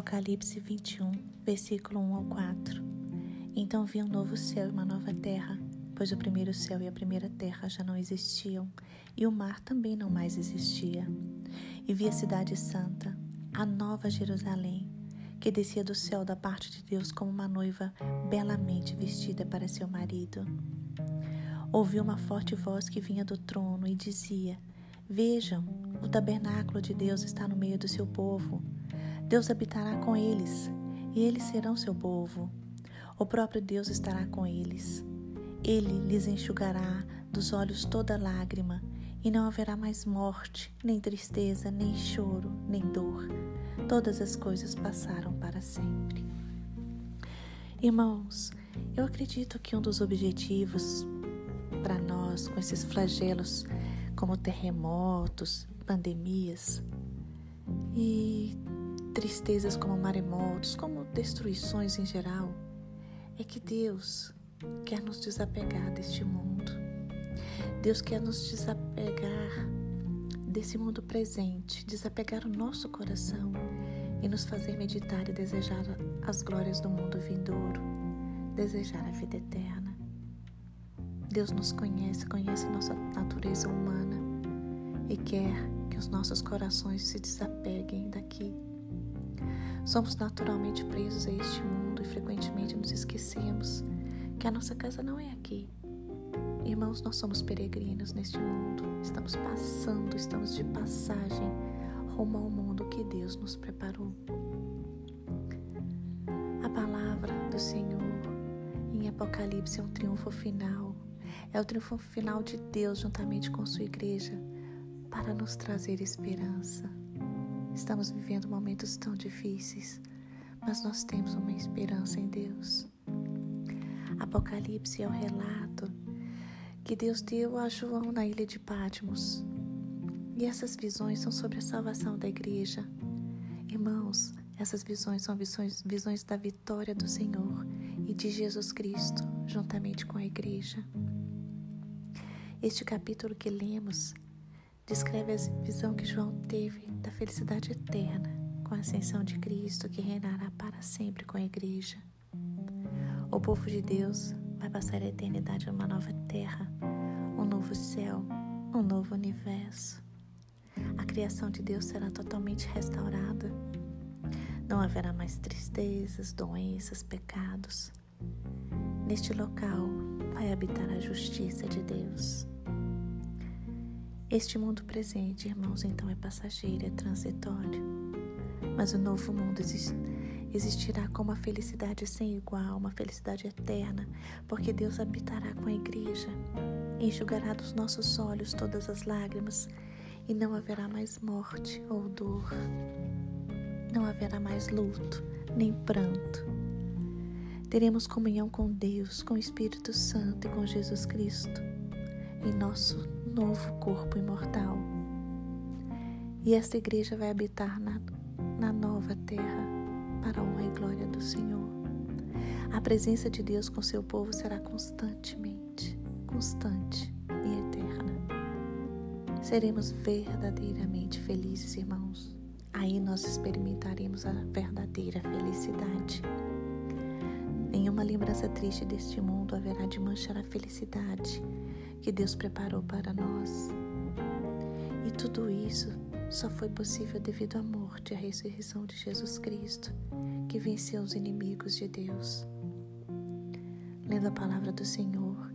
Apocalipse 21, versículo 1 ao 4. Então vi um novo céu e uma nova terra, pois o primeiro céu e a primeira terra já não existiam, e o mar também não mais existia. E vi a cidade santa, a nova Jerusalém, que descia do céu da parte de Deus como uma noiva belamente vestida para seu marido. Ouvi uma forte voz que vinha do trono e dizia: Vejam, o tabernáculo de Deus está no meio do seu povo Deus habitará com eles e eles serão seu povo. O próprio Deus estará com eles. Ele lhes enxugará dos olhos toda lágrima, e não haverá mais morte, nem tristeza, nem choro, nem dor. Todas as coisas passaram para sempre. Irmãos, eu acredito que um dos objetivos para nós, com esses flagelos como terremotos, pandemias e tristezas como maremotos, como destruições em geral, é que Deus quer nos desapegar deste mundo. Deus quer nos desapegar desse mundo presente, desapegar o nosso coração e nos fazer meditar e desejar as glórias do mundo vindouro, desejar a vida eterna. Deus nos conhece, conhece nossa natureza humana e quer que os nossos corações se desapeguem daqui Somos naturalmente presos a este mundo e frequentemente nos esquecemos que a nossa casa não é aqui. Irmãos, nós somos peregrinos neste mundo. Estamos passando, estamos de passagem rumo ao mundo que Deus nos preparou. A palavra do Senhor em Apocalipse é um triunfo final. É o triunfo final de Deus juntamente com sua igreja para nos trazer esperança. Estamos vivendo momentos tão difíceis, mas nós temos uma esperança em Deus. Apocalipse é o relato que Deus deu a João na ilha de Patmos. E essas visões são sobre a salvação da igreja. Irmãos, essas visões são visões, visões da vitória do Senhor e de Jesus Cristo, juntamente com a igreja. Este capítulo que lemos descreve a visão que João teve da felicidade eterna com a ascensão de Cristo que reinará para sempre com a igreja. O povo de Deus vai passar a eternidade numa nova terra, um novo céu, um novo universo. A criação de Deus será totalmente restaurada. Não haverá mais tristezas, doenças, pecados. Neste local vai habitar a justiça de Deus. Este mundo presente, irmãos, então é passageiro, é transitório. Mas o novo mundo existirá com uma felicidade sem igual, uma felicidade eterna, porque Deus habitará com a igreja, enxugará dos nossos olhos todas as lágrimas, e não haverá mais morte ou dor. Não haverá mais luto, nem pranto. Teremos comunhão com Deus, com o Espírito Santo e com Jesus Cristo em nosso novo corpo imortal. E esta igreja vai habitar na, na nova terra para a honra e glória do Senhor. A presença de Deus com seu povo será constantemente, constante e eterna. Seremos verdadeiramente felizes, irmãos. Aí nós experimentaremos a verdadeira felicidade. Nenhuma lembrança triste deste mundo haverá de manchar a felicidade que Deus preparou para nós. E tudo isso só foi possível devido à morte e à ressurreição de Jesus Cristo, que venceu os inimigos de Deus. Lendo a palavra do Senhor,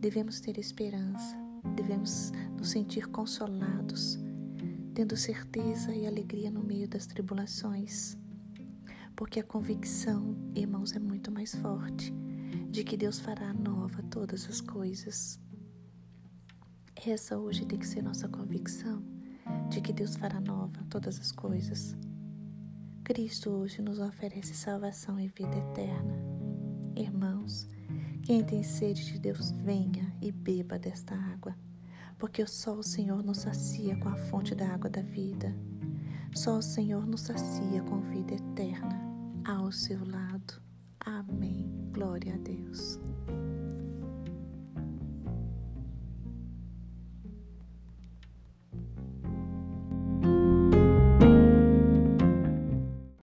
devemos ter esperança, devemos nos sentir consolados, tendo certeza e alegria no meio das tribulações, porque a convicção, irmãos, é muito mais forte de que Deus fará nova todas as coisas. Essa hoje tem que ser nossa convicção de que Deus fará nova todas as coisas. Cristo hoje nos oferece salvação e vida eterna. Irmãos, quem tem sede de Deus, venha e beba desta água, porque só o Senhor nos sacia com a fonte da água da vida. Só o Senhor nos sacia com vida eterna ao seu lado. Amém. Glória a Deus.